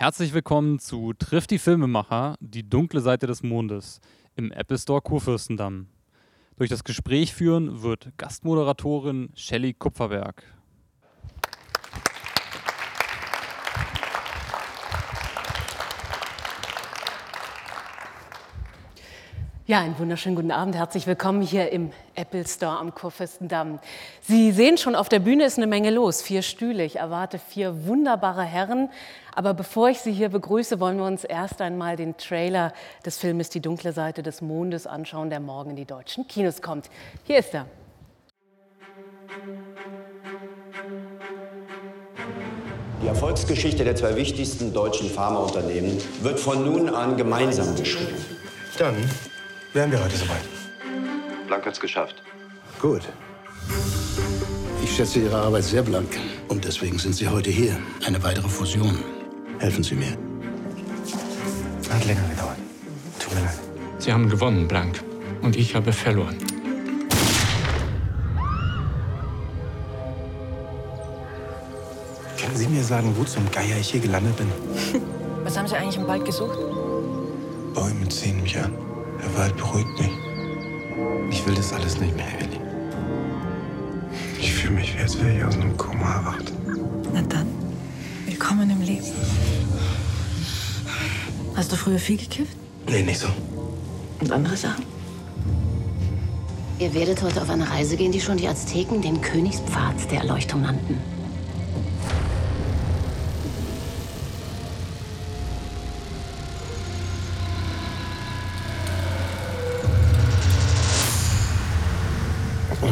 Herzlich willkommen zu Trifft die Filmemacher, die dunkle Seite des Mondes im Apple Store Kurfürstendamm. Durch das Gespräch führen wird Gastmoderatorin Shelley Kupferberg. Ja, einen wunderschönen guten Abend. Herzlich willkommen hier im Apple Store am Kurfürstendamm. Sie sehen schon, auf der Bühne ist eine Menge los. Vier Stühle. Ich erwarte vier wunderbare Herren. Aber bevor ich Sie hier begrüße, wollen wir uns erst einmal den Trailer des Filmes Die dunkle Seite des Mondes anschauen, der morgen in die deutschen Kinos kommt. Hier ist er. Die Erfolgsgeschichte der zwei wichtigsten deutschen Pharmaunternehmen wird von nun an gemeinsam geschrieben. Dann wären wir heute soweit. Blank hat's geschafft. Gut. Ich schätze Ihre Arbeit sehr blank. Und deswegen sind Sie heute hier. Eine weitere Fusion. Helfen Sie mir. Hat länger gedauert. Tut mir leid. Sie haben gewonnen, Blank. Und ich habe verloren. Können Sie mir sagen, wo zum Geier ich hier gelandet bin? Was haben Sie eigentlich im Wald gesucht? Bäume ziehen mich an. Der Wald beruhigt mich. Ich will das alles nicht mehr, Ellie. Ich fühle mich, wie als wäre ich aus einem Koma erwacht. Na dann, willkommen im Leben. Hast du früher viel gekifft? Nee, nicht so. Und andere Sachen? Ihr werdet heute auf eine Reise gehen, die schon die Azteken den Königspfad der Erleuchtung nannten.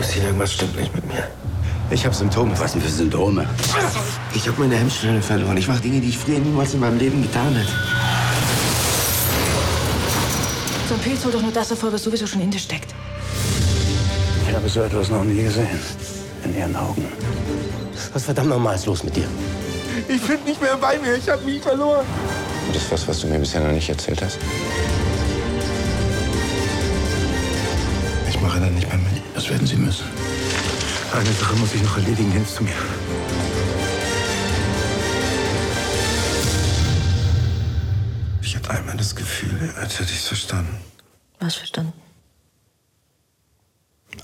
Lucille, irgendwas stimmt nicht mit mir. Ich habe Symptome. Was denn für Symptome? Ich habe meine Hemmschwelle verloren. Ich mache Dinge, die ich früher niemals in meinem Leben getan hätte. So ein Pilz holt doch nur das hervor, was sowieso schon in dir steckt. Ich habe so etwas noch nie gesehen. In Ihren Augen. Was verdammt nochmal ist los mit dir? Ich bin nicht mehr bei mir. Ich habe mich verloren. Das ist was, was du mir bisher noch nicht erzählt hast. Das werden Sie müssen. Eine Sache muss ich noch erledigen. Hilfst du mir? Ich hatte einmal das Gefühl, als hätte ich es verstanden. Was verstanden?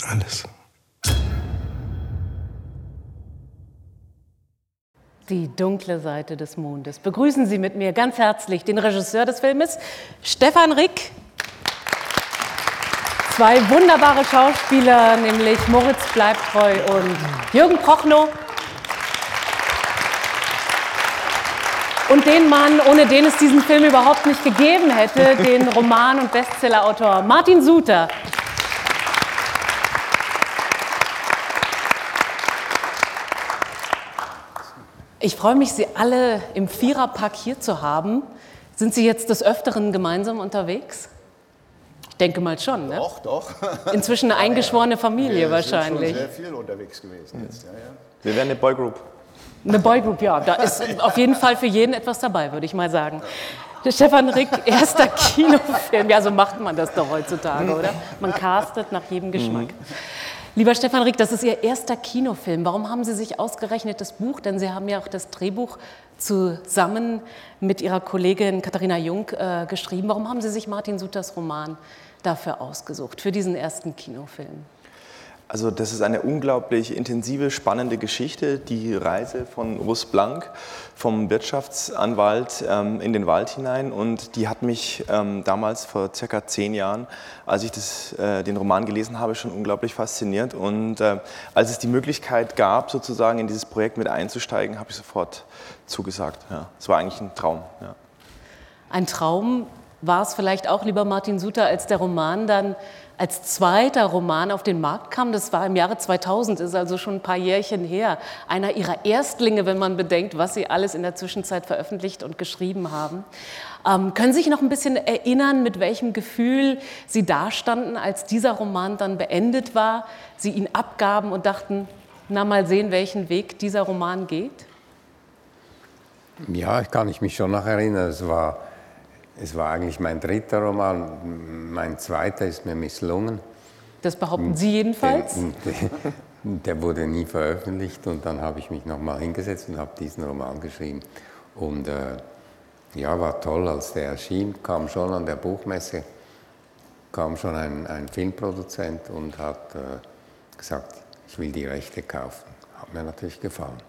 Alles. Die dunkle Seite des Mondes. Begrüßen Sie mit mir ganz herzlich den Regisseur des Filmes, Stefan Rick. Zwei wunderbare Schauspieler, nämlich Moritz Bleibtreu und Jürgen Prochnow. Und den Mann, ohne den es diesen Film überhaupt nicht gegeben hätte, den Roman- und Bestsellerautor Martin Suter. Ich freue mich, Sie alle im Viererpack hier zu haben. Sind Sie jetzt des Öfteren gemeinsam unterwegs? Ich denke mal schon, ne? Doch, doch. Inzwischen eine eingeschworene Familie Wir wahrscheinlich. sind schon sehr viel unterwegs gewesen jetzt. Ja, ja. Wir werden eine Boygroup. Eine Boygroup, ja. Da ist auf jeden Fall für jeden etwas dabei, würde ich mal sagen. Stefan Rick, erster Kinofilm. Ja, so macht man das doch heutzutage, oder? Man castet nach jedem Geschmack. Lieber Stefan Rick, das ist Ihr erster Kinofilm. Warum haben Sie sich ausgerechnet das Buch, denn Sie haben ja auch das Drehbuch zusammen mit Ihrer Kollegin Katharina Jung äh, geschrieben. Warum haben Sie sich Martin Suters Roman dafür ausgesucht, für diesen ersten Kinofilm? Also das ist eine unglaublich intensive, spannende Geschichte, die Reise von Russ Blank vom Wirtschaftsanwalt ähm, in den Wald hinein und die hat mich ähm, damals vor circa zehn Jahren, als ich das, äh, den Roman gelesen habe, schon unglaublich fasziniert und äh, als es die Möglichkeit gab, sozusagen in dieses Projekt mit einzusteigen, habe ich sofort zugesagt. Ja. Es war eigentlich ein Traum. Ja. Ein Traum war es vielleicht auch, lieber Martin Suter, als der Roman dann als zweiter Roman auf den Markt kam. Das war im Jahre 2000, ist also schon ein paar Jährchen her. Einer ihrer Erstlinge, wenn man bedenkt, was sie alles in der Zwischenzeit veröffentlicht und geschrieben haben. Ähm, können Sie sich noch ein bisschen erinnern, mit welchem Gefühl Sie dastanden, als dieser Roman dann beendet war, Sie ihn abgaben und dachten, na mal sehen, welchen Weg dieser Roman geht? Ja, ich kann ich mich schon noch erinnern. Es war, es war eigentlich mein dritter Roman. Mein zweiter ist mir misslungen. Das behaupten Sie jedenfalls? Der, der wurde nie veröffentlicht und dann habe ich mich nochmal hingesetzt und habe diesen Roman geschrieben. Und äh, Ja, war toll, als der erschien, kam schon an der Buchmesse, kam schon ein, ein Filmproduzent und hat äh, gesagt, ich will die Rechte kaufen. Hat mir natürlich gefallen.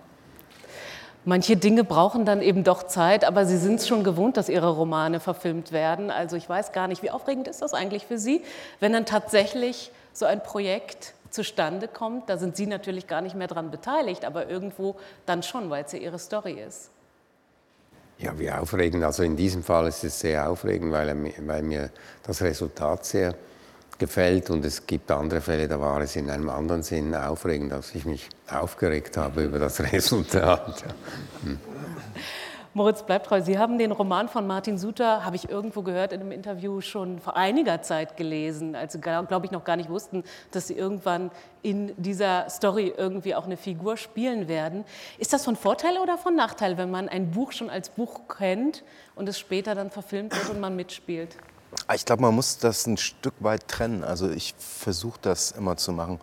Manche Dinge brauchen dann eben doch Zeit, aber Sie sind es schon gewohnt, dass Ihre Romane verfilmt werden. Also ich weiß gar nicht, wie aufregend ist das eigentlich für Sie, wenn dann tatsächlich so ein Projekt zustande kommt. Da sind Sie natürlich gar nicht mehr daran beteiligt, aber irgendwo dann schon, weil es ja Ihre Story ist. Ja, wie aufregend. Also in diesem Fall ist es sehr aufregend, weil, weil mir das Resultat sehr gefällt und es gibt andere Fälle, da war es in einem anderen Sinn aufregend, dass ich mich aufgeregt habe über das Resultat. Moritz bleibt treu. Sie haben den Roman von Martin Suter, habe ich irgendwo gehört in einem Interview, schon vor einiger Zeit gelesen, als Sie, glaube ich, noch gar nicht wussten, dass Sie irgendwann in dieser Story irgendwie auch eine Figur spielen werden. Ist das von Vorteil oder von Nachteil, wenn man ein Buch schon als Buch kennt und es später dann verfilmt wird und man mitspielt? Ah, ich glaube, man muss das ein Stück weit trennen. Also ich versuche das immer zu machen.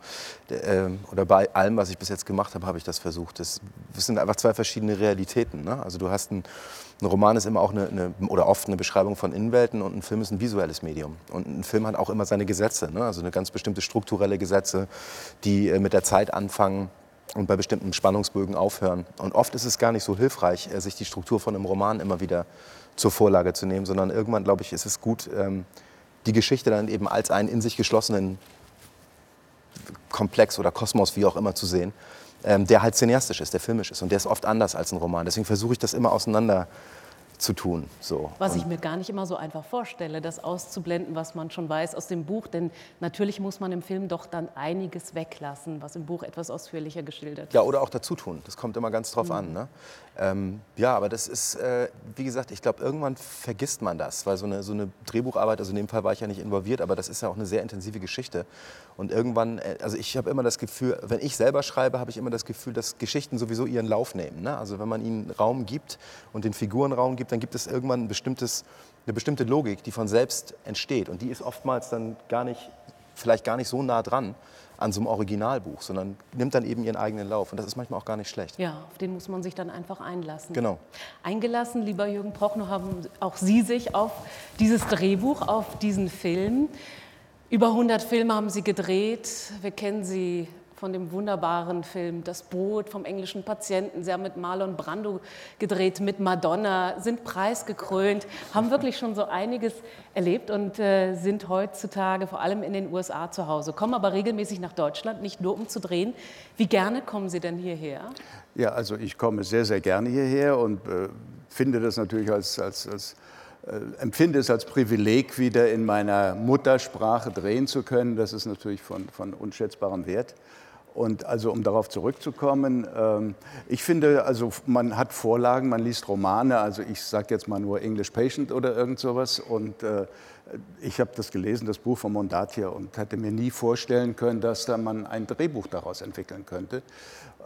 Ähm, oder bei allem, was ich bis jetzt gemacht habe, habe ich das versucht. Das sind einfach zwei verschiedene Realitäten. Ne? Also du hast ein, ein Roman ist immer auch eine, eine, oder oft eine Beschreibung von Innenwelten und ein Film ist ein visuelles Medium. Und ein Film hat auch immer seine Gesetze. Ne? Also eine ganz bestimmte strukturelle Gesetze, die äh, mit der Zeit anfangen und bei bestimmten Spannungsbögen aufhören. Und oft ist es gar nicht so hilfreich, äh, sich die Struktur von einem Roman immer wieder zur Vorlage zu nehmen, sondern irgendwann, glaube ich, ist es gut, ähm, die Geschichte dann eben als einen in sich geschlossenen Komplex oder Kosmos, wie auch immer, zu sehen, ähm, der halt cineastisch ist, der filmisch ist. Und der ist oft anders als ein Roman. Deswegen versuche ich das immer auseinander zu tun. So. Was ich mir gar nicht immer so einfach vorstelle, das auszublenden, was man schon weiß aus dem Buch. Denn natürlich muss man im Film doch dann einiges weglassen, was im Buch etwas ausführlicher geschildert ist. Ja, oder auch dazu tun. Das kommt immer ganz drauf mhm. an. Ne? Ähm, ja, aber das ist, äh, wie gesagt, ich glaube, irgendwann vergisst man das, weil so eine, so eine Drehbucharbeit, also in dem Fall war ich ja nicht involviert, aber das ist ja auch eine sehr intensive Geschichte. Und irgendwann, äh, also ich habe immer das Gefühl, wenn ich selber schreibe, habe ich immer das Gefühl, dass Geschichten sowieso ihren Lauf nehmen. Ne? Also wenn man ihnen Raum gibt und den Figuren Raum gibt, dann gibt es irgendwann ein bestimmtes, eine bestimmte Logik, die von selbst entsteht. Und die ist oftmals dann gar nicht, vielleicht gar nicht so nah dran an so einem Originalbuch, sondern nimmt dann eben ihren eigenen Lauf. Und das ist manchmal auch gar nicht schlecht. Ja, auf den muss man sich dann einfach einlassen. Genau. Eingelassen, lieber Jürgen Prochnow, haben auch Sie sich auf dieses Drehbuch, auf diesen Film. Über 100 Filme haben Sie gedreht. Wir kennen Sie von dem wunderbaren Film Das Boot vom englischen Patienten. Sie haben mit Marlon Brando gedreht, mit Madonna, sind preisgekrönt, haben wirklich schon so einiges erlebt und äh, sind heutzutage vor allem in den USA zu Hause, kommen aber regelmäßig nach Deutschland, nicht nur um zu drehen. Wie gerne kommen Sie denn hierher? Ja, also ich komme sehr, sehr gerne hierher und äh, finde das natürlich als, als, als empfinde es als Privileg, wieder in meiner Muttersprache drehen zu können. Das ist natürlich von, von unschätzbarem Wert. Und also um darauf zurückzukommen, ähm, ich finde, also man hat Vorlagen, man liest Romane, also ich sage jetzt mal nur English Patient oder irgend sowas und äh, ich habe das gelesen, das Buch von Mondatia und hätte mir nie vorstellen können, dass da man ein Drehbuch daraus entwickeln könnte.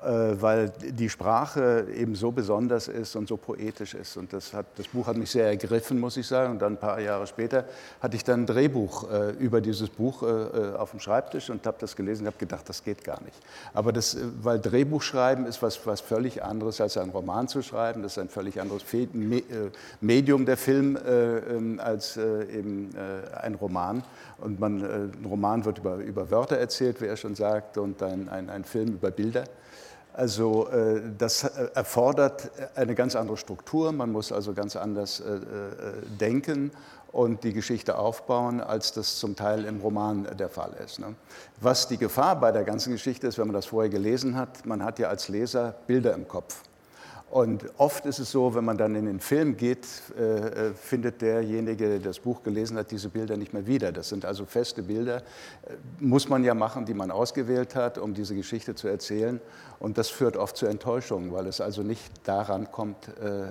Äh, weil die Sprache eben so besonders ist und so poetisch ist. Und das, hat, das Buch hat mich sehr ergriffen, muss ich sagen. Und dann ein paar Jahre später hatte ich dann ein Drehbuch äh, über dieses Buch äh, auf dem Schreibtisch und habe das gelesen und habe gedacht, das geht gar nicht. Aber das, weil Drehbuchschreiben ist was, was völlig anderes als ein Roman zu schreiben. Das ist ein völlig anderes Fe Me Medium der Film ähm, als eben ein Roman. Und man, ein Roman wird über, über Wörter erzählt, wie er schon sagt, und ein, ein, ein Film über Bilder. Also äh, das äh, erfordert eine ganz andere Struktur, man muss also ganz anders äh, denken und die Geschichte aufbauen, als das zum Teil im Roman der Fall ist. Ne? Was die Gefahr bei der ganzen Geschichte ist, wenn man das vorher gelesen hat, man hat ja als Leser Bilder im Kopf. Und oft ist es so, wenn man dann in den Film geht, äh, äh, findet derjenige, der das Buch gelesen hat, diese Bilder nicht mehr wieder. Das sind also feste Bilder, äh, muss man ja machen, die man ausgewählt hat, um diese Geschichte zu erzählen. Und das führt oft zu Enttäuschungen, weil es also nicht daran kommt, äh,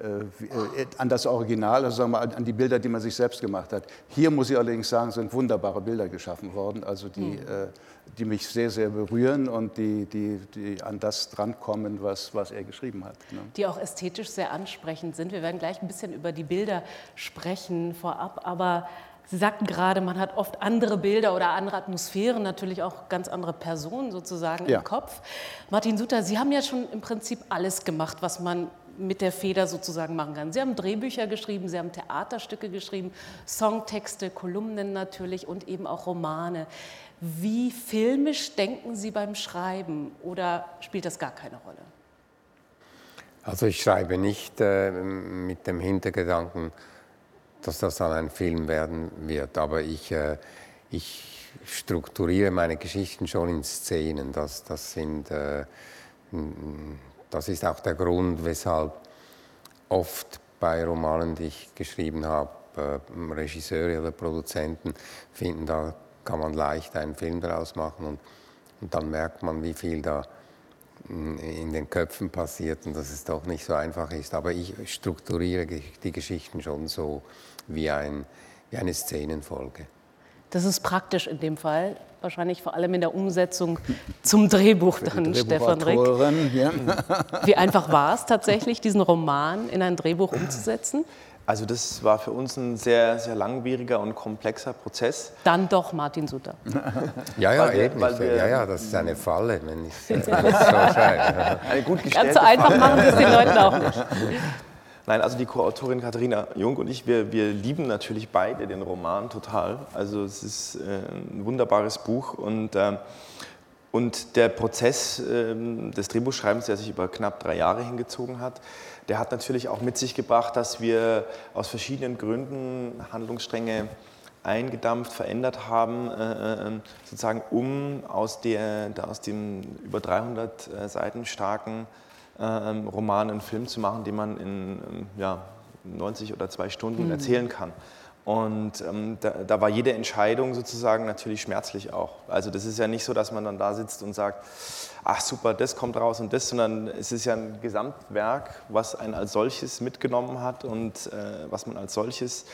äh, äh, an das Original, also sagen wir, an die Bilder, die man sich selbst gemacht hat. Hier muss ich allerdings sagen, sind wunderbare Bilder geschaffen worden, also die, mhm. Die mich sehr, sehr berühren und die, die, die an das drankommen, was, was er geschrieben hat. Ne? Die auch ästhetisch sehr ansprechend sind. Wir werden gleich ein bisschen über die Bilder sprechen vorab, aber Sie sagten gerade, man hat oft andere Bilder oder andere Atmosphären, natürlich auch ganz andere Personen sozusagen ja. im Kopf. Martin Suter, Sie haben ja schon im Prinzip alles gemacht, was man mit der Feder sozusagen machen kann. Sie haben Drehbücher geschrieben, Sie haben Theaterstücke geschrieben, Songtexte, Kolumnen natürlich und eben auch Romane. Wie filmisch denken Sie beim Schreiben oder spielt das gar keine Rolle? Also ich schreibe nicht äh, mit dem Hintergedanken, dass das dann ein Film werden wird, aber ich, äh, ich strukturiere meine Geschichten schon in Szenen. Das, das, sind, äh, das ist auch der Grund, weshalb oft bei Romanen, die ich geschrieben habe, äh, Regisseure oder Produzenten finden, da kann man leicht einen Film daraus machen und, und dann merkt man, wie viel da in den Köpfen passiert und dass es doch nicht so einfach ist. Aber ich strukturiere die Geschichten schon so wie, ein, wie eine Szenenfolge. Das ist praktisch in dem Fall, wahrscheinlich vor allem in der Umsetzung zum Drehbuch dann, Stefan Rick. Ja. Wie einfach war es tatsächlich, diesen Roman in ein Drehbuch umzusetzen? Also das war für uns ein sehr, sehr langwieriger und komplexer Prozess. Dann doch Martin Sutter. ja, ja, weil eben. Weil wir, ja, ja, das ist eine Falle, wenn ich äh, so schreibe. Eine gut gestellte Ganz so einfach Falle. machen wir es den Leuten auch nicht. Nein, also die Co-Autorin Katharina Jung und ich, wir, wir lieben natürlich beide den Roman total. Also es ist äh, ein wunderbares Buch und, äh, und der Prozess äh, des Drehbuchschreibens, der sich über knapp drei Jahre hingezogen hat, der hat natürlich auch mit sich gebracht, dass wir aus verschiedenen Gründen Handlungsstränge eingedampft, verändert haben, äh, äh sozusagen um aus, der, aus dem über 300 äh, Seiten starken äh, Roman einen Film zu machen, den man in ähm, ja, 90 oder zwei Stunden mhm. erzählen kann. Und ähm, da, da, war jede Entscheidung sozusagen natürlich schmerzlich auch. Also das ist ja nicht so, dass man dann da sitzt und sagt, ach super, das kommt raus und das, sondern es ist ja ein Gesamtwerk, was einen als solches mitgenommen hat und äh, was man als solches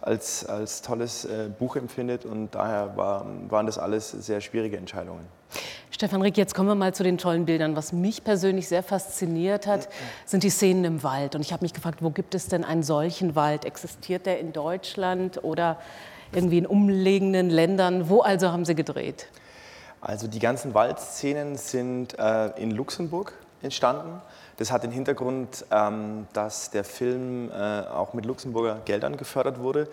als, als tolles äh, Buch empfindet. Und daher war, waren das alles sehr schwierige Entscheidungen. Stefan Rick, jetzt kommen wir mal zu den tollen Bildern. Was mich persönlich sehr fasziniert hat, sind die Szenen im Wald. Und ich habe mich gefragt, wo gibt es denn einen solchen Wald? Existiert der in Deutschland oder irgendwie in umliegenden Ländern? Wo also haben Sie gedreht? Also die ganzen Waldszenen sind äh, in Luxemburg entstanden. Das hat den Hintergrund, ähm, dass der Film äh, auch mit Luxemburger Geldern gefördert wurde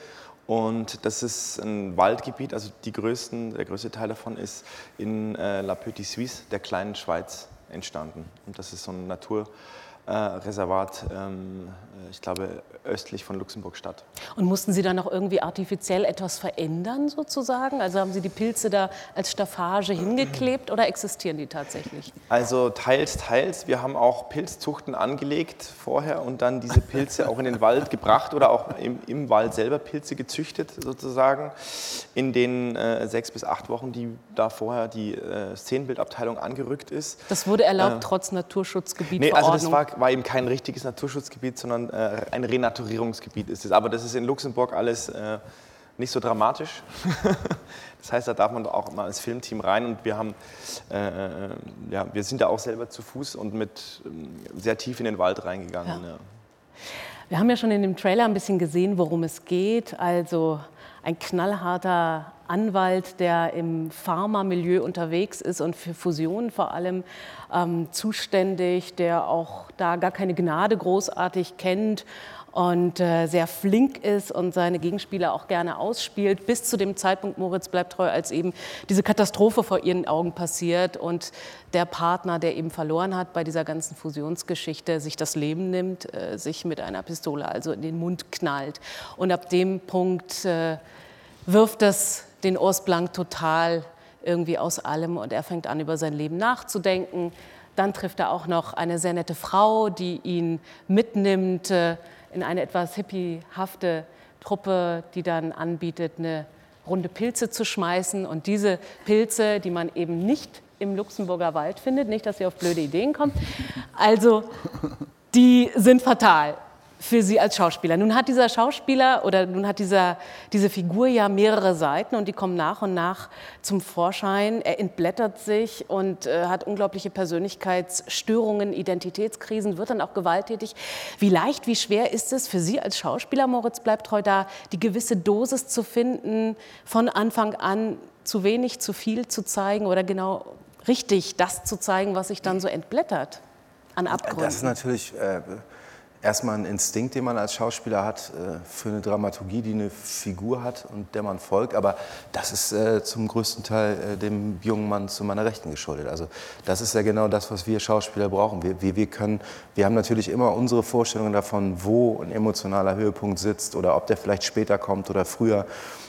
und das ist ein Waldgebiet, also größten, der größte Teil davon ist in äh, La Petite Suisse, der kleinen Schweiz, entstanden. Und das ist so ein Natur, äh, Reservat, ähm, äh, ich glaube, östlich von Luxemburg statt. Und mussten Sie dann noch irgendwie artifiziell etwas verändern sozusagen? Also haben Sie die Pilze da als Staffage hingeklebt oder existieren die tatsächlich? Also teils, teils. Wir haben auch Pilzzuchten angelegt vorher und dann diese Pilze auch in den Wald gebracht oder auch im, im Wald selber Pilze gezüchtet sozusagen in den äh, sechs bis acht Wochen, die da vorher die äh, Szenenbildabteilung angerückt ist. Das wurde erlaubt äh, trotz Naturschutzgebiet. Nee, also das war war eben kein richtiges Naturschutzgebiet, sondern äh, ein Renaturierungsgebiet ist es. Aber das ist in Luxemburg alles äh, nicht so dramatisch. das heißt, da darf man auch mal als Filmteam rein und wir haben, äh, ja, wir sind da auch selber zu Fuß und mit ähm, sehr tief in den Wald reingegangen. Ja. Ja. Wir haben ja schon in dem Trailer ein bisschen gesehen, worum es geht. Also ein knallharter Anwalt, der im Pharma-Milieu unterwegs ist und für Fusionen vor allem ähm, zuständig, der auch da gar keine Gnade großartig kennt und äh, sehr flink ist und seine Gegenspieler auch gerne ausspielt, bis zu dem Zeitpunkt, Moritz bleibt treu, als eben diese Katastrophe vor ihren Augen passiert und der Partner, der eben verloren hat bei dieser ganzen Fusionsgeschichte, sich das Leben nimmt, äh, sich mit einer Pistole also in den Mund knallt. Und ab dem Punkt äh, wirft das den Urs Blank total irgendwie aus allem und er fängt an, über sein Leben nachzudenken. Dann trifft er auch noch eine sehr nette Frau, die ihn mitnimmt äh, in eine etwas hippiehafte Truppe, die dann anbietet, eine Runde Pilze zu schmeißen. Und diese Pilze, die man eben nicht im Luxemburger Wald findet, nicht, dass sie auf blöde Ideen kommt, also die sind fatal für Sie als Schauspieler. Nun hat dieser Schauspieler oder nun hat dieser, diese Figur ja mehrere Seiten und die kommen nach und nach zum Vorschein. Er entblättert sich und äh, hat unglaubliche Persönlichkeitsstörungen, Identitätskrisen, wird dann auch gewalttätig. Wie leicht, wie schwer ist es für Sie als Schauspieler, Moritz bleibt treu da, die gewisse Dosis zu finden, von Anfang an zu wenig, zu viel zu zeigen oder genau richtig das zu zeigen, was sich dann so entblättert an Abgründen? Das ist natürlich... Äh erstmal ein Instinkt, den man als Schauspieler hat, äh, für eine Dramaturgie, die eine Figur hat und der man folgt. Aber das ist äh, zum größten Teil äh, dem jungen Mann zu meiner Rechten geschuldet. Also das ist ja genau das, was wir Schauspieler brauchen. Wir, wir, wir, können, wir haben natürlich immer unsere Vorstellungen davon, wo ein emotionaler Höhepunkt sitzt oder ob der vielleicht später kommt oder früher.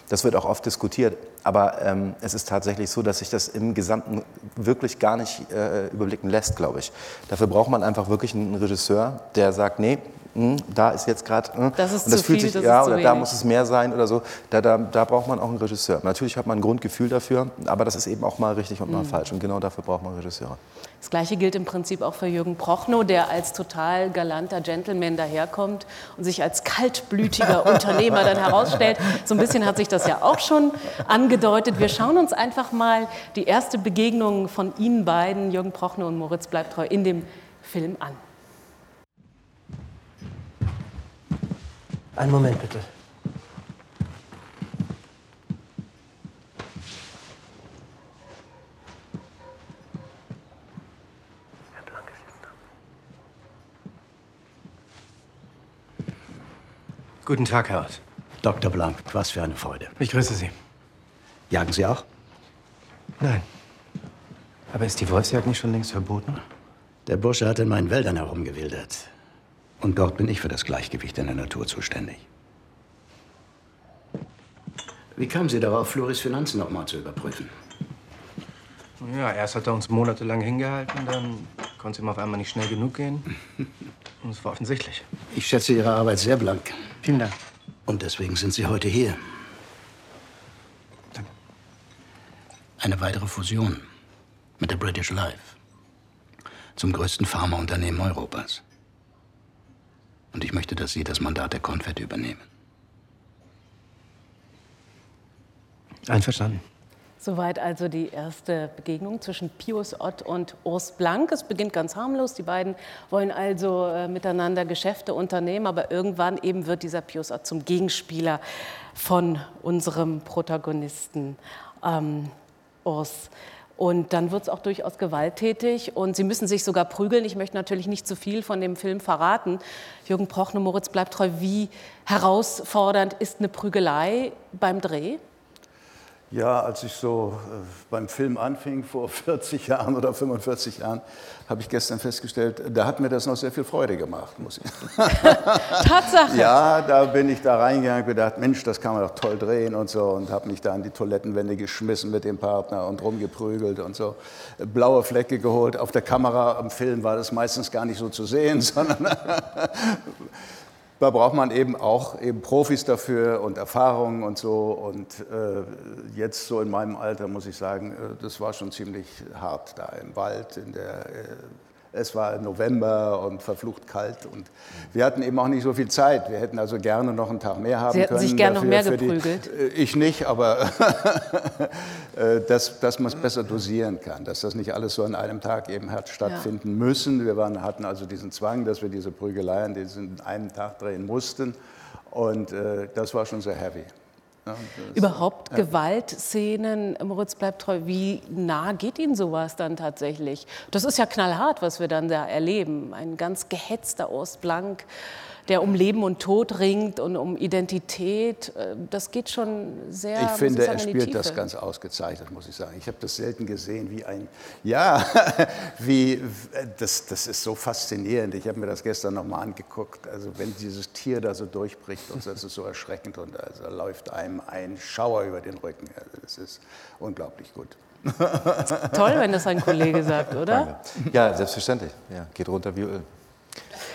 Das wird auch oft diskutiert. Aber ähm, es ist tatsächlich so, dass sich das im Gesamten wirklich gar nicht äh, überblicken lässt, glaube ich. Dafür braucht man einfach wirklich einen Regisseur, der sagt, nee, mh, hm, da ist jetzt gerade, äh, das ist und das zu fühlt viel, sich, das ja, ist zu oder da muss es mehr sein oder so. Da, da, da braucht man auch einen Regisseur. Natürlich hat man ein Grundgefühl dafür, aber das ist eben auch mal richtig und mal Mhm. falsch. Und genau dafür braucht man Regisseure. Das Gleiche gilt im Prinzip auch für Jürgen Prochnow, der als total galanter Gentleman daherkommt und sich als kaltblütiger Unternehmer dann herausstellt. So ein bisschen hat sich das ja auch schon angedeutet. Wir schauen uns einfach mal die erste Begegnung von Ihnen beiden, Jürgen Prochnow und Moritz Bleibtreu, in dem Film an. Einen Moment bitte. Guten Tag, Herr Ott. Dr. Blank, was für eine Freude. Ich grüße Sie. Jagen Sie auch? Nein. Aber ist die Wolfsjagd nicht schon längst verboten? Der Bursche hat in meinen Wäldern herumgewildert. Und dort bin ich für das Gleichgewicht in der Natur zuständig. Wie kamen Sie darauf, Floris Finanzen noch mal zu überprüfen? Ja, erst hat er uns monatelang hingehalten, dann konnte es ihm auf einmal nicht schnell genug gehen. Und es war offensichtlich. Ich schätze Ihre Arbeit sehr blank. Vielen Dank. Und deswegen sind Sie heute hier. Eine weitere Fusion mit der British Life. Zum größten Pharmaunternehmen Europas. Und ich möchte, dass Sie das Mandat der Confed übernehmen. Einverstanden. Soweit also die erste Begegnung zwischen Pius Ott und Urs Blank. Es beginnt ganz harmlos. Die beiden wollen also äh, miteinander Geschäfte unternehmen, aber irgendwann eben wird dieser Pius Ott zum Gegenspieler von unserem Protagonisten ähm, Urs. Und dann wird es auch durchaus gewalttätig und sie müssen sich sogar prügeln. Ich möchte natürlich nicht zu viel von dem Film verraten. Jürgen Prochnow, Moritz bleibt treu. Wie herausfordernd ist eine Prügelei beim Dreh? Ja, als ich so äh, beim Film anfing, vor 40 Jahren oder 45 Jahren, habe ich gestern festgestellt, da hat mir das noch sehr viel Freude gemacht, muss ich. Tatsache. Ja, da bin ich da reingegangen und gedacht, Mensch, das kann man doch toll drehen und so und habe mich da an die Toilettenwände geschmissen mit dem Partner und rumgeprügelt und so. Blaue Flecke geholt. Auf der Kamera im Film war das meistens gar nicht so zu sehen, sondern da braucht man eben auch eben Profis dafür und Erfahrungen und so. Und äh, jetzt so in meinem Alter muss ich sagen, äh, das war schon ziemlich hart da im Wald. In der, äh, es war November und verflucht kalt und wir hatten eben auch nicht so viel Zeit. Wir hätten also gerne noch einen Tag mehr haben Sie hätten können. sich gerne noch mehr für die- geprügelt. Äh, Ich nicht, aber äh, dass, dass man es besser dosieren kann, dass das nicht alles so an einem Tag eben hat stattfinden müssen. Wir waren, hatten also diesen Zwang, dass wir diese Prügeleien diesen einen Tag drehen mussten und äh, das war schon sehr heavy. Ja, Überhaupt ja. Gewaltszenen, Moritz bleibt treu, wie nah geht Ihnen sowas dann tatsächlich? Das ist ja knallhart, was wir dann da erleben. Ein ganz gehetzter Urs Blank, der um Leben und Tod ringt und um Identität. Äh, Das geht schon sehr Ich finde, sagen, er spielt das ganz ausgezeichnet, muss ich sagen. Ich habe das selten gesehen, wie ein, ja, wie, das, das ist so faszinierend. Ich habe mir das gestern nochmal angeguckt. Also wenn dieses Tier da so durchbricht und so, das ist so erschreckend und also läuft einem ein Schauer über den Rücken. Also das ist unglaublich gut. Toll, wenn das ein Kollege sagt, oder? Ja, selbstverständlich. Ja, geht runter wie Öl.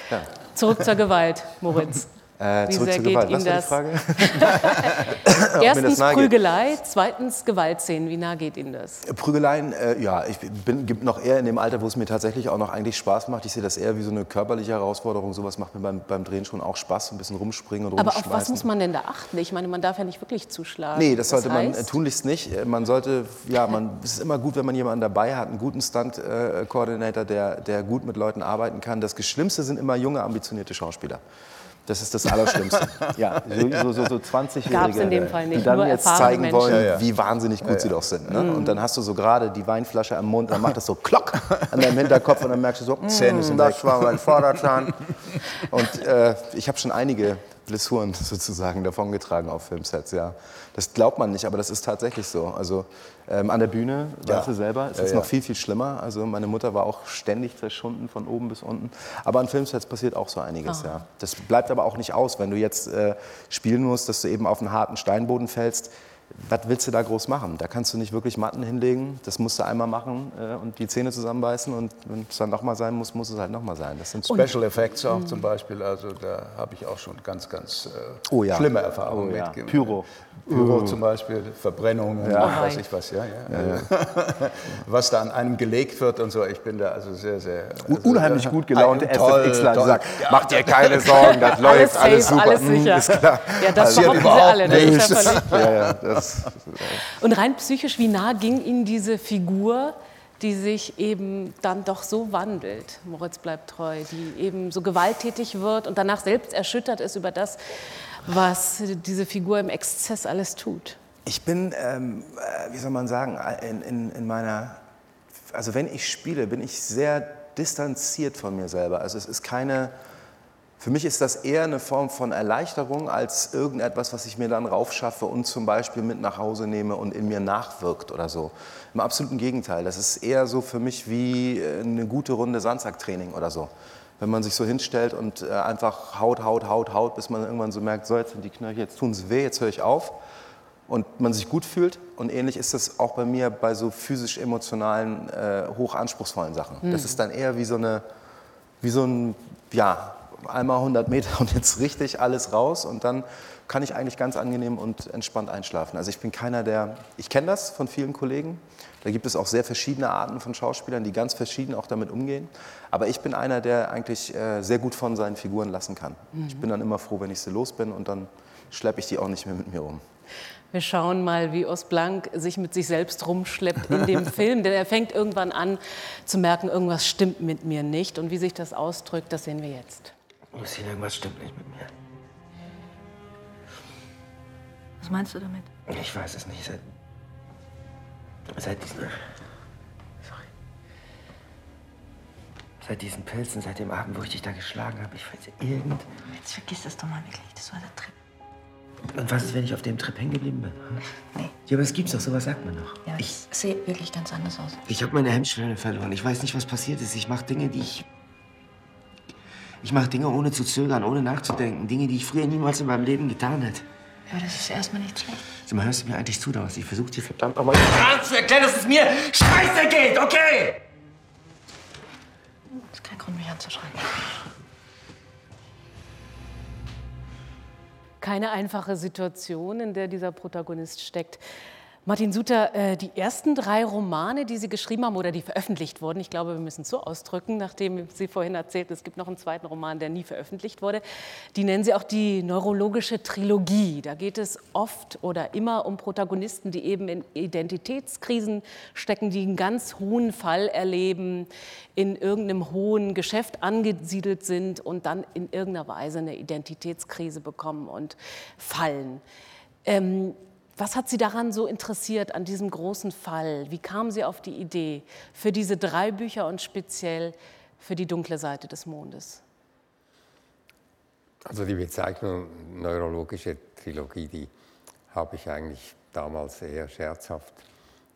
Ja. Zurück zur Gewalt, Moritz. Äh, Wie zurück sehr zur geht Gewalt. Ihnen Was war die das? Frage? Das Erstens. Prügelei, zweitens Gewaltszenen. Wie nah geht Ihnen das? Prügeleien, äh, ja, ich bin gibt noch eher in dem Alter, wo es mir tatsächlich auch noch eigentlich Spaß macht. Ich sehe das eher wie so eine körperliche Herausforderung. Sowas macht mir beim, beim Drehen schon auch Spaß, ein bisschen rumspringen und Aber rumschmeißen. auf was muss man denn da achten? Ich meine, man darf ja nicht wirklich zuschlagen. Nee, das sollte man äh, heißt? tunlichst nicht. Äh, Man sollte, ja, man, es ist immer gut, wenn man jemanden dabei hat, einen guten Stunt-Coordinator, der, der gut mit Leuten arbeiten kann. Das Schlimmste sind immer junge, ambitionierte Schauspieler. Das ist das Allerschlimmste. ja, so, so, so 20-Jährige, Gab's in dem Fall nicht, die dann nur jetzt zeigen Menschen. wollen, Ja, ja. wie wahnsinnig gut Ja, sie doch sind. Ne? Und dann hast du so gerade die Weinflasche am Mund, dann macht das so klock an deinem Hinterkopf und dann merkst du so, Zähne mm, sind das weg." war mein Vorderzahn. und äh, ich habe schon einige Blessuren sozusagen davongetragen auf Filmsets, ja. Das glaubt man nicht, aber das ist tatsächlich so. Also ähm, an der Bühne, Ja. weißt du selber, ist Ja, es ja. noch viel, viel schlimmer. Also meine Mutter war auch ständig zerschunden von oben bis unten. Aber an Filmsets passiert auch so einiges, ja. Das bleibt aber auch nicht aus, wenn du jetzt äh, spielen musst, dass du eben auf einen harten Steinboden fällst. Was willst du da groß machen? Da kannst du nicht wirklich Matten hinlegen. Das musst du einmal machen äh, und die Zähne zusammenbeißen. Und wenn es dann nochmal sein muss, muss es halt nochmal sein. Das sind Special Effects auch zum Beispiel, also da habe ich auch schon ganz, ganz äh, Oh ja. schlimme Erfahrungen Oh ja. mitgemacht. Pyro. Pyro zum Beispiel, Verbrennungen, Ja. was weiß ich was, ja, ja. was da an einem gelegt wird und so. Ich bin da also sehr, sehr... Also, Unheimlich äh, gut toll, SFXler, die toll. sagt, Ja, mach dir keine Sorgen, das läuft, safe, alles super. alles Hm, sicher. ist klar. Ja, das Passiert behaupten sie alle. Das das, Und rein psychisch, wie nah ging Ihnen diese Figur, die sich eben dann doch so wandelt, Moritz bleibt treu, die eben so gewalttätig wird und danach selbst erschüttert ist über das, was diese Figur im Exzess alles tut? Ich bin, ähm, äh, wie soll man sagen, in, in, in meiner, also wenn ich spiele, bin ich sehr distanziert von mir selber. Also es ist keine, für mich ist das eher eine Form von Erleichterung als irgendetwas, was ich mir dann raufschaffe und zum Beispiel mit nach Hause nehme und in mir nachwirkt oder so. Im absoluten Gegenteil. Das ist eher so für mich wie äh, eine gute Runde Sandsacktraining oder so. Wenn man sich so hinstellt und äh, einfach haut, haut, haut, haut, bis man irgendwann so merkt, so jetzt sind die Knöchel, jetzt tun sie weh, jetzt höre ich auf und man sich gut fühlt. Und ähnlich ist es auch bei mir bei so physisch-emotionalen, äh, hochanspruchsvollen Sachen. Das ist dann eher wie so, eine, wie so ein, ja, einmal 100 Meter und jetzt richtig alles raus und dann kann ich eigentlich ganz angenehm und entspannt einschlafen. Also ich bin keiner, der, ich kenne das von vielen Kollegen, da gibt es auch sehr verschiedene Arten von Schauspielern, die ganz verschieden auch damit umgehen. Aber ich bin einer, der eigentlich äh, sehr gut von seinen Figuren lassen kann. Ich bin dann immer froh, wenn ich sie los bin und dann schleppe ich die auch nicht mehr mit mir um. Wir schauen mal, wie Os Blanc sich mit sich selbst rumschleppt in dem Film, denn er fängt irgendwann an zu merken, irgendwas stimmt mit mir nicht. Und wie sich das ausdrückt, das sehen wir jetzt. Lucille, irgendwas stimmt nicht mit mir. Was meinst du damit? Ich weiß es nicht. Seit, seit diesen. Sorry. Seit diesen Pilzen, seit dem Abend, wo ich dich da geschlagen habe, ich weiß irgend. Jetzt vergiss das doch mal wirklich. Das war der Trip. Und was ist, wenn ich auf dem Trip hängen geblieben bin? hm? Nee. Ja, aber es gibt's doch, sowas sagt man doch. Ja, ich sehe wirklich ganz anders aus. Ich habe meine Hemmschwelle verloren. Ich weiß nicht, was passiert ist. Ich mache Dinge, die ich. Ich mache Dinge ohne zu zögern, ohne nachzudenken. Dinge, die ich früher niemals in meinem Leben getan hätte. Aber das ist erstmal nicht schlecht. Sag mal, hörst du mir eigentlich zu, Dawes? Ich versuche dir verdammt nochmal zu erklären, dass es mir scheiße geht, okay? Das ist kein Grund, mich anzuschreien. Keine einfache Situation, in der dieser Protagonist steckt. Martin Suter, äh, die ersten drei Romane, die Sie geschrieben haben oder die veröffentlicht wurden, ich glaube, wir müssen es so ausdrücken, nachdem Sie vorhin erzählten, es gibt noch einen zweiten Roman, der nie veröffentlicht wurde, die nennen Sie auch die neurologische Trilogie. Da geht es oft oder immer um Protagonisten, die eben in Identitätskrisen stecken, die einen ganz hohen Fall erleben, in irgendeinem hohen Geschäft angesiedelt sind und dann in irgendeiner Weise eine Identitätskrise bekommen und fallen. Ähm, was hat Sie daran so interessiert, an diesem großen Fall? Wie kamen Sie auf die Idee für diese drei Bücher und speziell für die dunkle Seite des Mondes? Also die Bezeichnung neurologische Trilogie, die habe ich eigentlich damals eher scherzhaft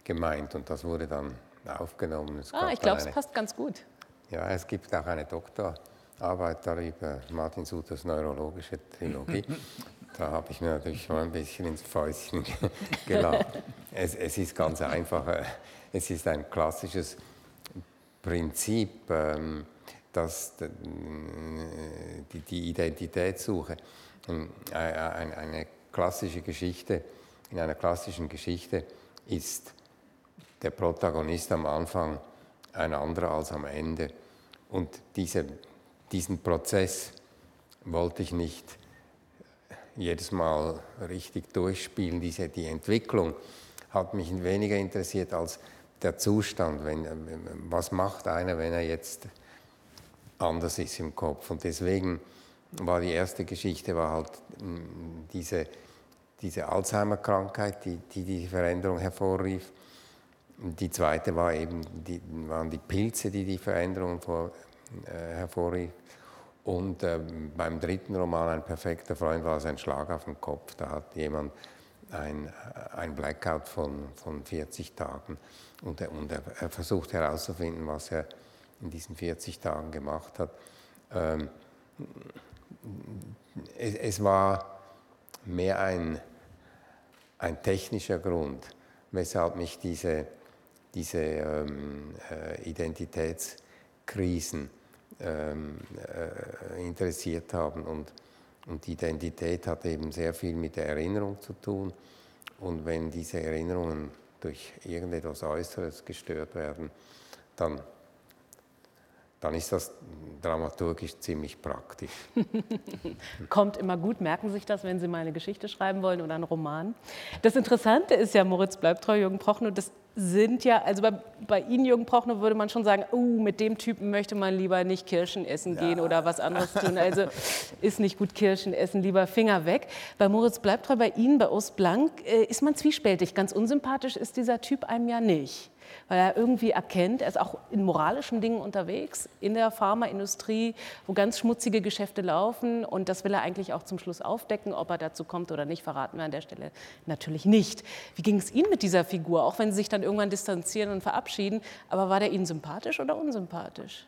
gemeint und das wurde dann aufgenommen. Es Ah, ich glaube, es passt ganz gut. Ja, es gibt auch eine Doktorarbeit darüber, Martin Suters neurologische Trilogie. Da habe ich mir natürlich schon ein bisschen ins Fäustchen gelacht. Es, es ist ganz einfach. äh, Es ist ein klassisches Prinzip, ähm, dass d- die, die Identitätssuche, ähm, ein- eine klassische Geschichte, in einer klassischen Geschichte ist der Protagonist am Anfang ein anderer als am Ende. Und diese, diesen Prozess wollte ich nicht jedes Mal richtig durchspielen. Diese, die Entwicklung hat mich weniger interessiert als der Zustand. Wenn, was macht einer, wenn er jetzt anders ist im Kopf? Und deswegen war die erste Geschichte war halt mm, diese, diese Alzheimer-Krankheit, die, die die Veränderung hervorrief. Die zweite war eben die, waren die Pilze, die die Veränderung vor, äh, hervorrief. Und äh, beim dritten Roman, Ein perfekter Freund, war es ein Schlag auf den Kopf. Da hat jemand ein, ein Blackout von, von 40 Tagen und, er, und er, er, versucht herauszufinden, was er in diesen 40 Tagen gemacht hat. Ähm, es, es, war mehr ein, ein technischer Grund, weshalb mich diese, diese ähm, äh, Identitätskrisen ähm, äh, interessiert haben. Und, und Identität hat eben sehr viel mit der Erinnerung zu tun. Und wenn diese Erinnerungen durch irgendetwas Äußeres gestört werden, dann, dann ist das dramaturgisch ziemlich praktisch. Kommt immer gut, merken Sie sich das, wenn Sie mal eine Geschichte schreiben wollen oder einen Roman. Das Interessante ist ja, Moritz bleibt treu, Jürgen Prochnow, das sind ja, also bei, bei Ihnen, Jürgen Prochnow, würde man schon sagen, oh, mit dem Typen möchte man lieber nicht Kirschen essen gehen ja. oder was anderes tun. Also ist nicht gut Kirschen essen, lieber Finger weg. Bei Moritz bleibt treu, bei Ihnen, bei Urs Blank, äh, ist man zwiespältig. Ganz unsympathisch ist dieser Typ einem ja nicht weil er irgendwie erkennt, er ist auch in moralischen Dingen unterwegs, in der Pharmaindustrie, wo ganz schmutzige Geschäfte laufen und das will er eigentlich auch zum Schluss aufdecken, ob er dazu kommt oder nicht, verraten wir an der Stelle natürlich nicht. Wie ging es Ihnen mit dieser Figur, auch wenn Sie sich dann irgendwann distanzieren und verabschieden, aber war der Ihnen sympathisch oder unsympathisch?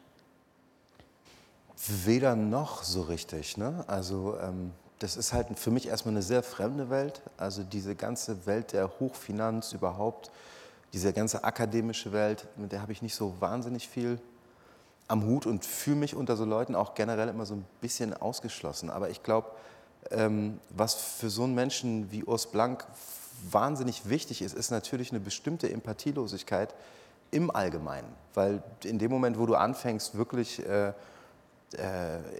Weder noch so richtig. Ne? Also ähm, das ist halt für mich erstmal eine sehr fremde Welt. Also diese ganze Welt der Hochfinanz überhaupt diese ganze akademische Welt, mit der habe ich nicht so wahnsinnig viel am Hut und fühle mich unter so Leuten auch generell immer so ein bisschen ausgeschlossen. Aber ich glaube, ähm, was für so einen Menschen wie Urs Blank wahnsinnig wichtig ist, ist natürlich eine bestimmte Empathielosigkeit im Allgemeinen. Weil in dem Moment, wo du anfängst, wirklich äh, äh,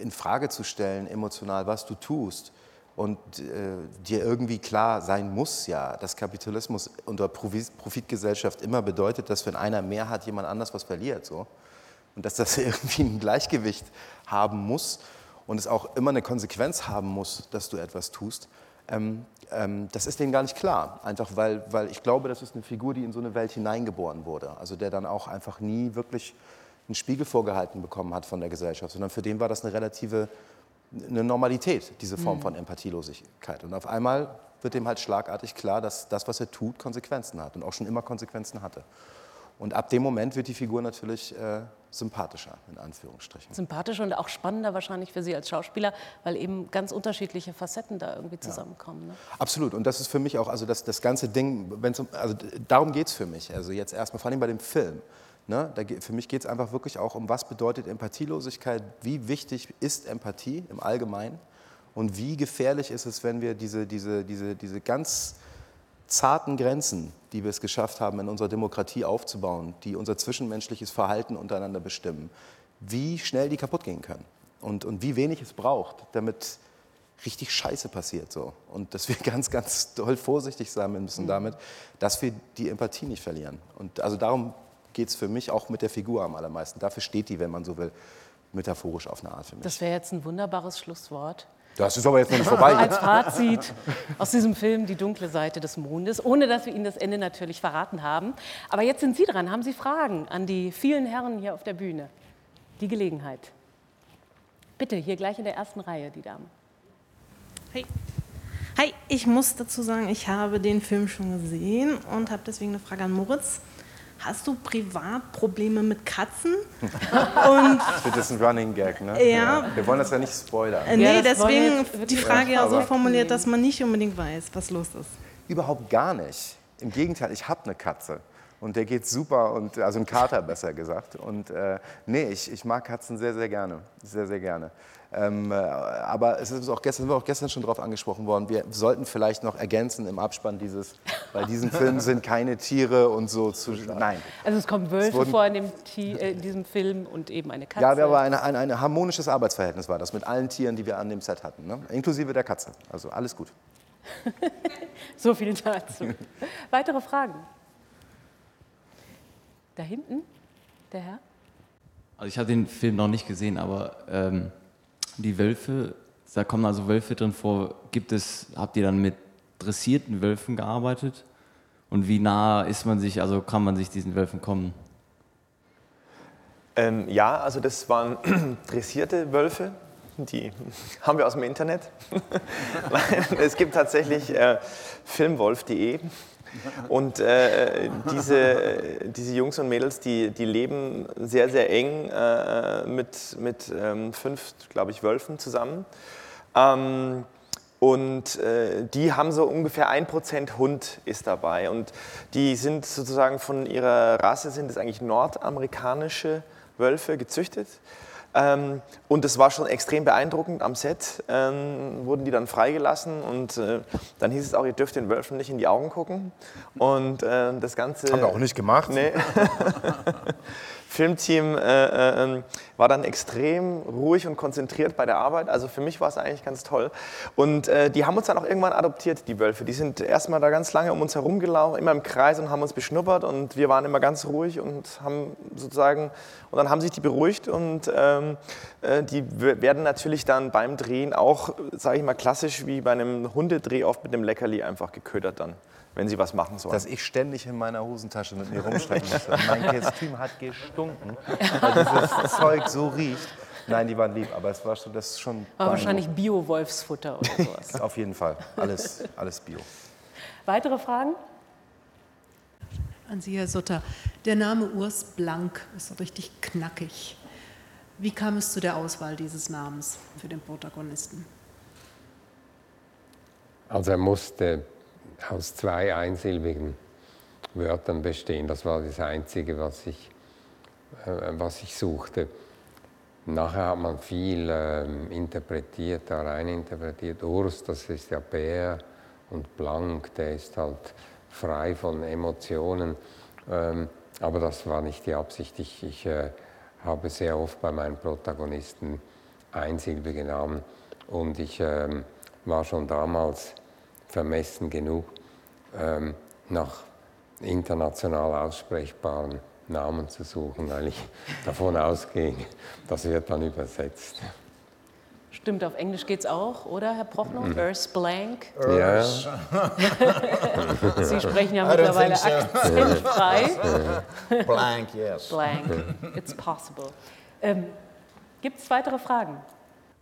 in Frage zu stellen, emotional, was du tust, und äh, dir irgendwie klar sein muss ja, dass Kapitalismus unter Profitgesellschaft immer bedeutet, dass wenn einer mehr hat, jemand anders was verliert. So. Und dass das irgendwie ein Gleichgewicht haben muss und es auch immer eine Konsequenz haben muss, dass du etwas tust. Ähm, ähm, das ist denen gar nicht klar, einfach weil, weil ich glaube, das ist eine Figur, die in so eine Welt hineingeboren wurde. Also der dann auch einfach nie wirklich einen Spiegel vorgehalten bekommen hat von der Gesellschaft, sondern für den war das eine relative eine Normalität, diese Form mhm. von Empathielosigkeit. Und auf einmal wird dem halt schlagartig klar, dass das, was er tut, Konsequenzen hat und auch schon immer Konsequenzen hatte. Und ab dem Moment wird die Figur natürlich äh, sympathischer, in Anführungsstrichen. Sympathischer und auch spannender wahrscheinlich für Sie als Schauspieler, weil eben ganz unterschiedliche Facetten da irgendwie zusammenkommen. Ja. Ne? Absolut. Und das ist für mich auch, also das, das ganze Ding, wenn's also darum geht es für mich. Also jetzt erstmal, vor allem bei dem Film. Ne? Da, für mich geht es einfach wirklich auch um, was bedeutet Empathielosigkeit, wie wichtig ist Empathie im Allgemeinen und wie gefährlich ist es, wenn wir diese, diese, diese, diese ganz zarten Grenzen, die wir es geschafft haben, in unserer Demokratie aufzubauen, die unser zwischenmenschliches Verhalten untereinander bestimmen, wie schnell die kaputt gehen können und, und wie wenig es braucht, damit richtig Scheiße passiert so und dass wir ganz, ganz doll vorsichtig sein müssen mhm. damit, dass wir die Empathie nicht verlieren. Und also darum geht es für mich auch mit der Figur am allermeisten. Dafür steht die, wenn man so will, metaphorisch auf eine Art für mich. Das wäre jetzt ein wunderbares Schlusswort. Das ist aber jetzt noch nicht vorbei. Als Fazit aus diesem Film Die dunkle Seite des Mondes, ohne dass wir Ihnen das Ende natürlich verraten haben. Aber jetzt sind Sie dran. Haben Sie Fragen an die vielen Herren hier auf der Bühne? Die Gelegenheit. Bitte, hier gleich in der ersten Reihe, die Damen. Hey. Hi, ich muss dazu sagen, ich habe den Film schon gesehen und habe deswegen eine Frage an Moritz hast du privat Probleme mit Katzen? Und das wird jetzt ein Running Gag, ne? Ja. ja. Wir wollen das ja nicht spoilern. Äh, nee, ja, deswegen die Frage ja, so formuliert, dass man nicht unbedingt weiß, was los ist. Überhaupt gar nicht. Im Gegenteil, ich habe eine Katze. Und der geht super, und, also ein Kater besser gesagt. Und äh, nee, ich, ich mag Katzen sehr, sehr gerne. Sehr, sehr gerne. Ähm, äh, aber es ist auch gestern, sind wir auch gestern schon darauf angesprochen worden, wir sollten vielleicht noch ergänzen im Abspann dieses, bei diesen Filmen sind keine Tiere und so zu. Nein. Also es kommen Wölfe es vor in, dem, äh, in, diesem Film und eben eine Katze. Ja, aber ein, ein, ein harmonisches Arbeitsverhältnis war das mit allen Tieren, die wir an dem Set hatten, ne? inklusive der Katze. Also alles gut. so viel dazu. Weitere Fragen? Da hinten, der Herr? Also ich habe den Film noch nicht gesehen, aber ähm, die Wölfe da kommen also Wölfe drin vor. Gibt es, habt ihr dann mit dressierten Wölfen gearbeitet? Und wie nah ist man sich, also kann man sich diesen Wölfen kommen? Ähm, ja, also das waren dressierte Wölfe, die haben wir aus dem Internet. es gibt tatsächlich äh, filmwolf.de und äh, diese, diese Jungs und Mädels, die, die leben sehr, sehr eng äh, mit, mit ähm, fünf, glaube ich, Wölfen zusammen. Ähm, und äh, die haben so ungefähr ein Prozent Hund ist dabei. Und die sind sozusagen von ihrer Rasse, sind es eigentlich nordamerikanische Wölfe gezüchtet. Ähm, und es war schon extrem beeindruckend. Am Set ähm, wurden die dann freigelassen und äh, dann hieß es auch, ihr dürft den Wölfen nicht in die Augen gucken. Und äh, das Ganze. Haben wir auch nicht gemacht. Nee. Filmteam äh, äh, war dann extrem ruhig und konzentriert bei der Arbeit. Also für mich war es eigentlich ganz toll. Und äh, die haben uns dann auch irgendwann adoptiert, die Wölfe. Die sind erstmal da ganz lange um uns herumgelaufen, immer im Kreis und haben uns beschnuppert. Und wir waren immer ganz ruhig und haben sozusagen, und dann haben sich die beruhigt und ähm, äh, die werden natürlich dann beim Drehen auch, sage ich mal, klassisch wie bei einem Hundedreh oft mit einem Leckerli einfach geködert dann wenn sie was machen sollen. Dass ich ständig in meiner Hosentasche mit mir rumschleppen musste. mein Kostüm hat gestunken, weil dieses Zeug so riecht. Nein, die waren lieb, aber es war schon, das ist schon. War wahrscheinlich Bio-Wolfsfutter oder sowas. Auf jeden Fall, alles, alles Bio. Weitere Fragen? An Sie, Herr Sutter. Der Name Urs Blank ist so richtig knackig. Wie kam es zu der Auswahl dieses Namens für den Protagonisten? Also er musste aus zwei einsilbigen Wörtern bestehen. Das war das Einzige, was ich, äh, was ich suchte. Nachher hat man viel äh, interpretiert, da rein interpretiert. Urs, das ist ja Bär und Blank, der ist halt frei von Emotionen. Ähm, aber das war nicht die Absicht. Ich, ich äh, habe sehr oft bei meinen Protagonisten einsilbige Namen und ich ähm, war schon damals vermessen genug, ähm, nach international aussprechbaren Namen zu suchen, weil ich davon ausging, das wird dann übersetzt. Stimmt, auf Englisch geht es auch, oder, Herr Prochnow? Mhm. Earth Blank. Ja. Sie sprechen ja mittlerweile so. akzentfrei. Blank, yes. Blank, it's possible. Ähm, Gibt es weitere Fragen?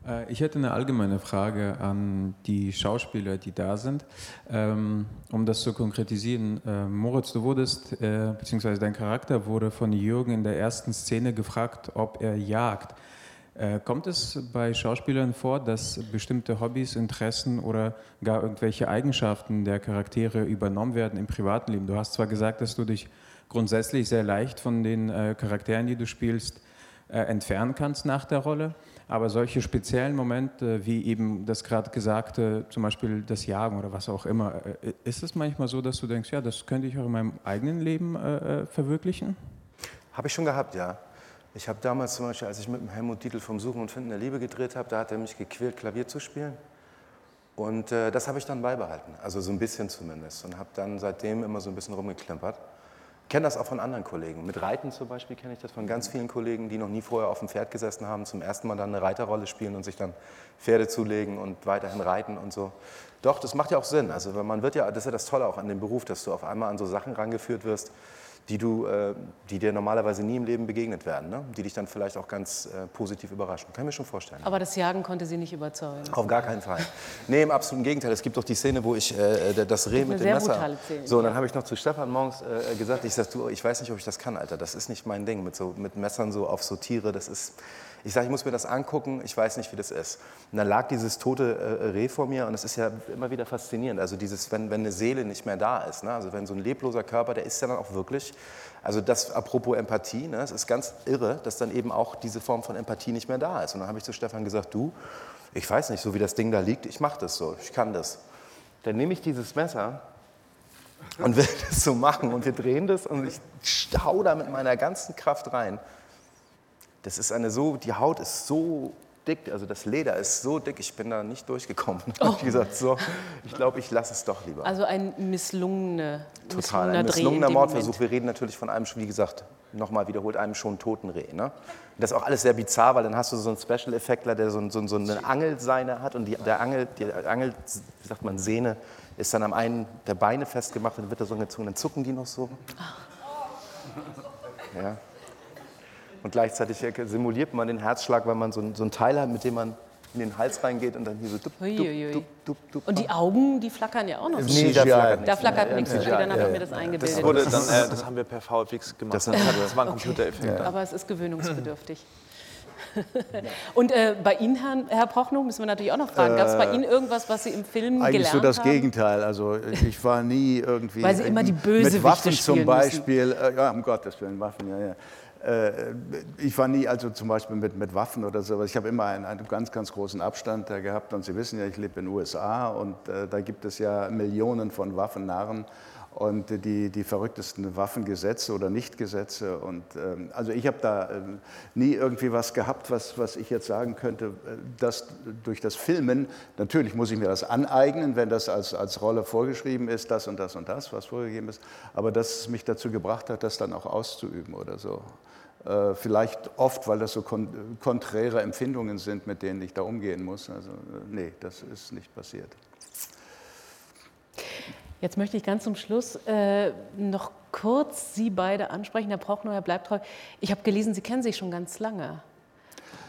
Äh, ich hätte eine allgemeine Frage an die Schauspieler, die da sind. Ähm, um das zu konkretisieren, äh, Moritz, du wurdest, äh, beziehungsweise dein Charakter wurde von Jürgen in der ersten Szene gefragt, ob er jagt. Kommt es bei Schauspielern vor, dass bestimmte Hobbys, Interessen oder gar irgendwelche Eigenschaften der Charaktere übernommen werden im privaten Leben? Du hast zwar gesagt, dass du dich grundsätzlich sehr leicht von den Charakteren, die du spielst, entfernen kannst nach der Rolle, aber solche speziellen Momente, wie eben das gerade gesagte, zum Beispiel das Jagen oder was auch immer, äh, ist es manchmal so, dass du denkst, ja, das könnte ich auch in meinem eigenen Leben äh, äh verwirklichen? Habe ich schon gehabt, ja. Ich habe damals zum Beispiel, als ich mit dem Helmut Dietl vom Suchen und Finden der Liebe gedreht habe, da hat er mich gequält, Klavier zu spielen. Und äh, das habe ich dann beibehalten, also so ein bisschen zumindest. Und habe dann seitdem immer so ein bisschen rumgeklimpert. Ich kenne das auch von anderen Kollegen. Mit Reiten zum Beispiel kenne ich das von ganz vielen Kollegen, die noch nie vorher auf dem Pferd gesessen haben, zum ersten Mal dann eine Reiterrolle spielen und sich dann Pferde zulegen und weiterhin reiten und so. Doch, das macht ja auch Sinn. Also man wird ja, das ist ja das Tolle auch an dem Beruf, dass du auf einmal an so Sachen rangeführt wirst, die, du, äh, die dir normalerweise nie im Leben begegnet werden, ne? die dich dann vielleicht auch ganz äh, positiv überraschen. Kann ich mir schon vorstellen. Aber das Jagen konnte sie nicht überzeugen. Auf gar keinen Fall. Nee, im absoluten Gegenteil. Es gibt doch die Szene, wo ich äh, das Reh mit dem Messer... Szene, so, und dann habe ich noch zu Stefan morgens äh, gesagt, ich sag, du, ich weiß nicht, ob ich das kann, Alter. Das ist nicht mein Ding, mit, so, mit Messern so auf so Tiere. Das ist... Ich sage, ich muss mir das angucken, ich weiß nicht, wie das ist. Und dann lag dieses tote äh, Reh vor mir und es ist ja immer wieder faszinierend. Also dieses, wenn, wenn eine Seele nicht mehr da ist, ne? also wenn so ein lebloser Körper, der ist ja dann auch wirklich also das apropos Empathie, ne, es ist ganz irre, dass dann eben auch diese Form von Empathie nicht mehr da ist. Und dann habe ich zu Stefan gesagt, du, ich weiß nicht, so wie das Ding da liegt, ich mache das so, ich kann das. Dann nehme ich dieses Messer und will das so machen und wir drehen das und ich stau da mit meiner ganzen Kraft rein. Das ist eine so, die Haut ist so dick, also das Leder ist so dick, ich bin da nicht durchgekommen. Oh. ich gesagt, so, ich glaube, ich lasse es doch lieber. Also ein misslungene, Total, ein misslungener Mordversuch. Wir reden natürlich von einem, wie gesagt, nochmal wiederholt, einem schon toten Reh. Ne? Das ist auch alles sehr bizarr, weil dann hast du so einen Special-Effektler, der so, so, so eine Angelseine hat und die, der Angel, die Angel, wie sagt man, Sehne ist dann am einen der Beine festgemacht und dann wird er so gezogen, dann zucken die noch so. Ja. Und gleichzeitig simuliert man den Herzschlag, weil man so ein, so ein Teil hat, mit dem man in den Hals reingeht und dann hier so dup, dup, dup, dup, dup, Und die Augen, die flackern ja auch noch. Nee, da flackert nichts. Da flackert nichts. Okay, dann habe ich mir das eingebildet. Das, wurde dann, äh, das haben wir per VFX gemacht. Das, das war ein Computereffekt. Aber es ist gewöhnungsbedürftig. Und äh, bei Ihnen, Herr, Herr Prochnow, müssen wir natürlich auch noch fragen, gab es bei Ihnen irgendwas, was Sie im Film Eigentlich gelernt so das haben? Gegenteil. Also ich war nie irgendwie... Weil Sie immer die Bösewichte Mit Waffen zum Beispiel, äh, ja, um Gottes Willen, Waffen, ja, ja. Äh, Ich war nie, also zum Beispiel mit, mit Waffen oder sowas, ich habe immer einen, einen ganz, ganz großen Abstand da gehabt. Und Sie wissen ja, ich lebe in den USA und äh, da gibt es ja Millionen von Waffennarren und die, die verrücktesten Waffengesetze oder Nichtgesetze. Und ähm, also ich habe da ähm, nie irgendwie was gehabt, was, was ich jetzt sagen könnte, äh, dass durch das Filmen, natürlich muss ich mir das aneignen, wenn das als, als Rolle vorgeschrieben ist, das und das und das, was vorgegeben ist, aber dass es mich dazu gebracht hat, das dann auch auszuüben oder so. Äh, Vielleicht oft, weil das so kon konträre Empfindungen sind, mit denen ich da umgehen muss. Also äh, nee, das ist nicht passiert. Jetzt möchte ich ganz zum Schluss äh, noch kurz Sie beide ansprechen. Herr Prochnow, Herr Bleibtreu. Ich habe gelesen, Sie kennen sich schon ganz lange.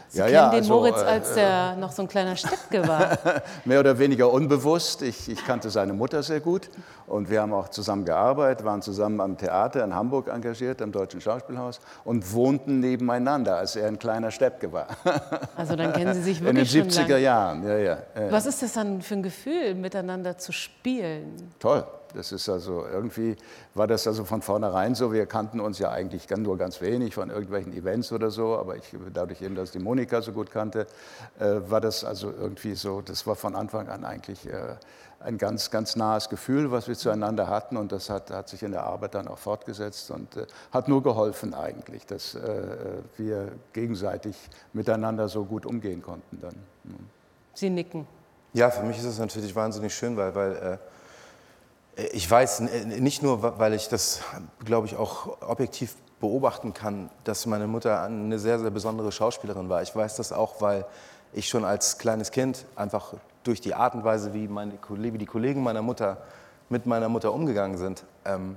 Sie Ja, kennen ja, den also, Moritz, äh, als der noch so ein kleiner Steppke war. Mehr oder weniger unbewusst. Ich, ich kannte seine Mutter sehr gut und wir haben auch zusammen gearbeitet, waren zusammen am Theater in Hamburg engagiert, am Deutschen Schauspielhaus und wohnten nebeneinander, als er ein kleiner Steppke war. Also dann kennen Sie sich In den wirklich schon 70er lange. Jahren, ja, ja. ja. Was ist das dann für ein Gefühl, miteinander zu spielen? Toll. Das ist also irgendwie war das also von vornherein so. Wir kannten uns ja eigentlich ganz- nur ganz wenig von irgendwelchen Events oder so, aber ich, dadurch eben, dass ich die Monika so gut kannte, äh, war das also irgendwie so. Das war von Anfang an eigentlich äh, ein ganz, ganz nahes Gefühl, was wir zueinander hatten und das hat, hat sich in der Arbeit dann auch fortgesetzt und äh, hat nur geholfen eigentlich, dass äh, wir gegenseitig miteinander so gut umgehen konnten dann. Sie nicken. Ja, für mich ist es natürlich wahnsinnig schön, weil, weil äh, ich weiß n- nicht nur, weil ich das, glaube ich, auch objektiv beobachten kann, dass meine Mutter eine sehr, sehr besondere Schauspielerin war. Ich weiß das auch, weil ich schon als kleines Kind einfach durch die Art und Weise, wie, meine, wie die Kollegen meiner Mutter mit meiner Mutter umgegangen sind, ähm,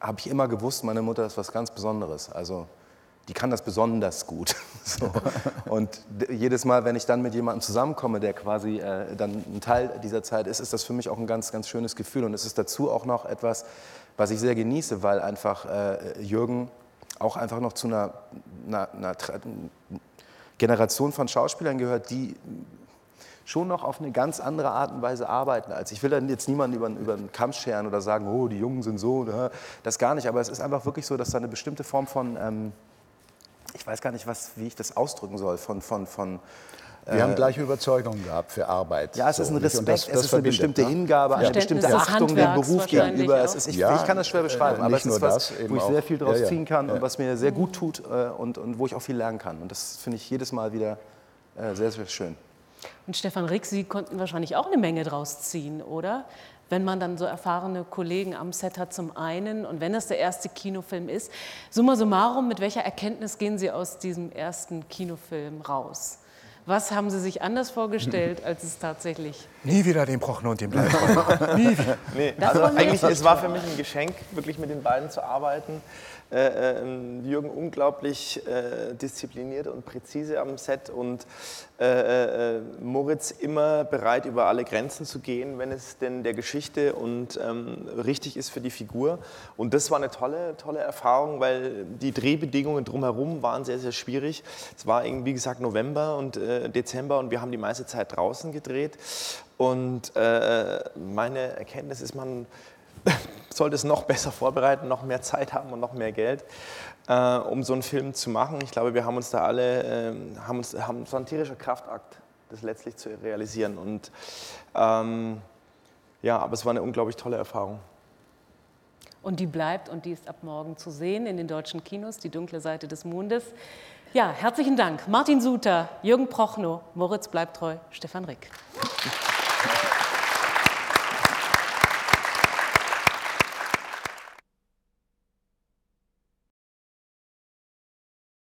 habe ich immer gewusst, meine Mutter ist was ganz Besonderes. Also die kann das besonders gut. so. Und jedes Mal, wenn ich dann mit jemandem zusammenkomme, der quasi äh, dann ein Teil dieser Zeit ist, ist das für mich auch ein ganz, ganz schönes Gefühl. Und es ist dazu auch noch etwas, was ich sehr genieße, weil einfach äh, Jürgen auch einfach noch zu einer, einer, einer Generation von Schauspielern gehört, die schon noch auf eine ganz andere Art und Weise arbeiten als ich will dann jetzt niemanden über, über den Kamm scheren oder sagen, oh, die Jungen sind so, das gar nicht, aber es ist einfach wirklich so, dass da eine bestimmte Form von, ähm, ich weiß gar nicht, was, wie ich das ausdrücken soll, von, von, von Wir äh, haben gleiche Überzeugungen gehabt für Arbeit. ja, es ist ein Respekt, das- es das ist eine bestimmte ne? Hingabe, eine Verständnis bestimmte Achtung dem Beruf gegenüber. ist, ich, Ja, ich kann das schwer äh, beschreiben, aber nicht es ist was, wo ich sehr viel draus Ja, ja. ziehen kann Ja. und was mir sehr gut tut äh, und, und wo ich auch viel lernen kann. Und das finde ich jedes Mal wieder äh, sehr, sehr schön. Und Stefan Rick, Sie konnten wahrscheinlich auch eine Menge draus ziehen, oder? Wenn man dann so erfahrene Kollegen am Set hat zum einen und wenn das der erste Kinofilm ist. Summa summarum, mit welcher Erkenntnis gehen Sie aus diesem ersten Kinofilm raus? Was haben Sie sich anders vorgestellt, als es tatsächlich Nie wieder den Prochnow und den Bleibtreu. Nie wieder. Nee, Das also eigentlich, es war für mich ein Geschenk, wirklich mit den beiden zu arbeiten. Äh, äh, Jürgen unglaublich äh, diszipliniert und präzise am Set und äh, äh, Moritz immer bereit, über alle Grenzen zu gehen, wenn es denn der Geschichte und ähm, richtig ist für die Figur. Und das war eine tolle, tolle Erfahrung, weil die Drehbedingungen drumherum waren sehr, sehr schwierig. Es war, eben, wie gesagt, November und Dezember und wir haben die meiste Zeit draußen gedreht. Und äh, meine Erkenntnis ist, man sollte es noch besser vorbereiten, noch mehr Zeit haben und noch mehr Geld, äh, um so einen Film zu machen. Ich glaube, wir haben uns da alle, äh, haben uns, haben, es war ein tierischer Kraftakt, das letztlich zu realisieren. Und ähm, ja, aber es war eine unglaublich tolle Erfahrung. Und die bleibt und die ist ab morgen zu sehen in den deutschen Kinos, die dunkle Seite des Mondes. Ja, herzlichen Dank. Martin Suter, Jürgen Prochnow, Moritz Bleibtreu, Stefan Rick.